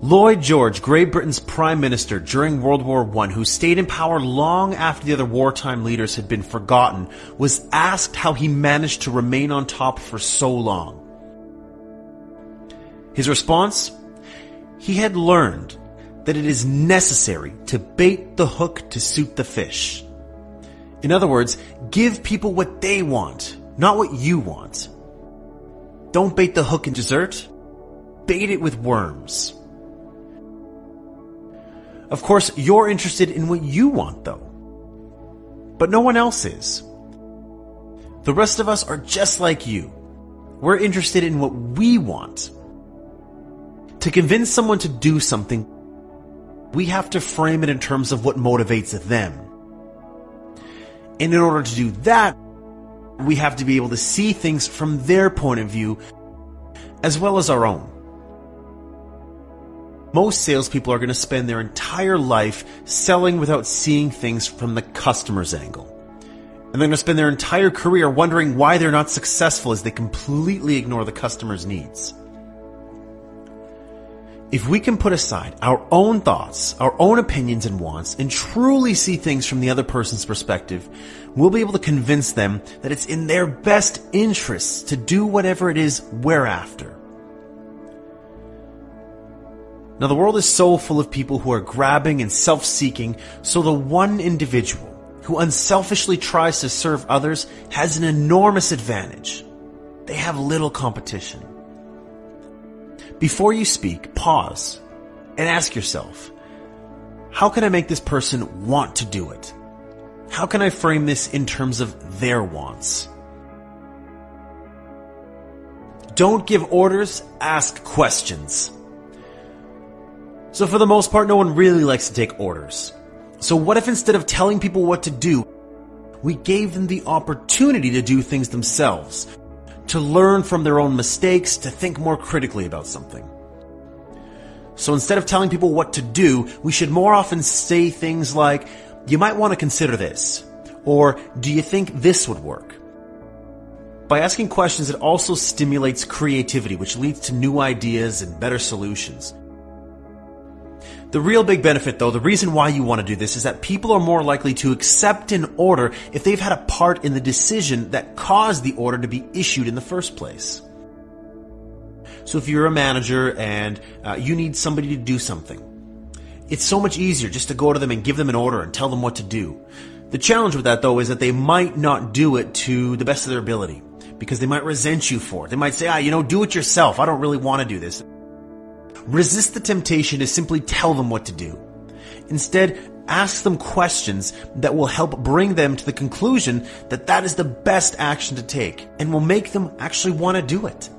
Lloyd George, Great Britain's Prime Minister during World War I, who stayed in power long after the other wartime leaders had been forgotten, was asked how he managed to remain on top for so long. His response? He had learned that it is necessary to bait the hook to suit the fish. In other words, give people what they want, not what you want. Don't bait the hook in dessert, bait it with worms. Of course, you're interested in what you want, though. But no one else is. The rest of us are just like you. We're interested in what we want. To convince someone to do something, we have to frame it in terms of what motivates them. And in order to do that, we have to be able to see things from their point of view as well as our own. Most salespeople are going to spend their entire life selling without seeing things from the customer's angle. And they're going to spend their entire career wondering why they're not successful as they completely ignore the customer's needs. If we can put aside our own thoughts, our own opinions and wants, and truly see things from the other person's perspective, we'll be able to convince them that it's in their best interests to do whatever it is we're after. Now, the world is so full of people who are grabbing and self seeking, so the one individual who unselfishly tries to serve others has an enormous advantage. They have little competition. Before you speak, pause and ask yourself how can I make this person want to do it? How can I frame this in terms of their wants? Don't give orders, ask questions. So for the most part, no one really likes to take orders. So what if instead of telling people what to do, we gave them the opportunity to do things themselves, to learn from their own mistakes, to think more critically about something. So instead of telling people what to do, we should more often say things like, you might want to consider this, or do you think this would work? By asking questions, it also stimulates creativity, which leads to new ideas and better solutions. The real big benefit though, the reason why you want to do this is that people are more likely to accept an order if they've had a part in the decision that caused the order to be issued in the first place. So if you're a manager and uh, you need somebody to do something, it's so much easier just to go to them and give them an order and tell them what to do. The challenge with that though is that they might not do it to the best of their ability because they might resent you for it. They might say, ah, you know, do it yourself. I don't really want to do this. Resist the temptation to simply tell them what to do. Instead, ask them questions that will help bring them to the conclusion that that is the best action to take and will make them actually want to do it.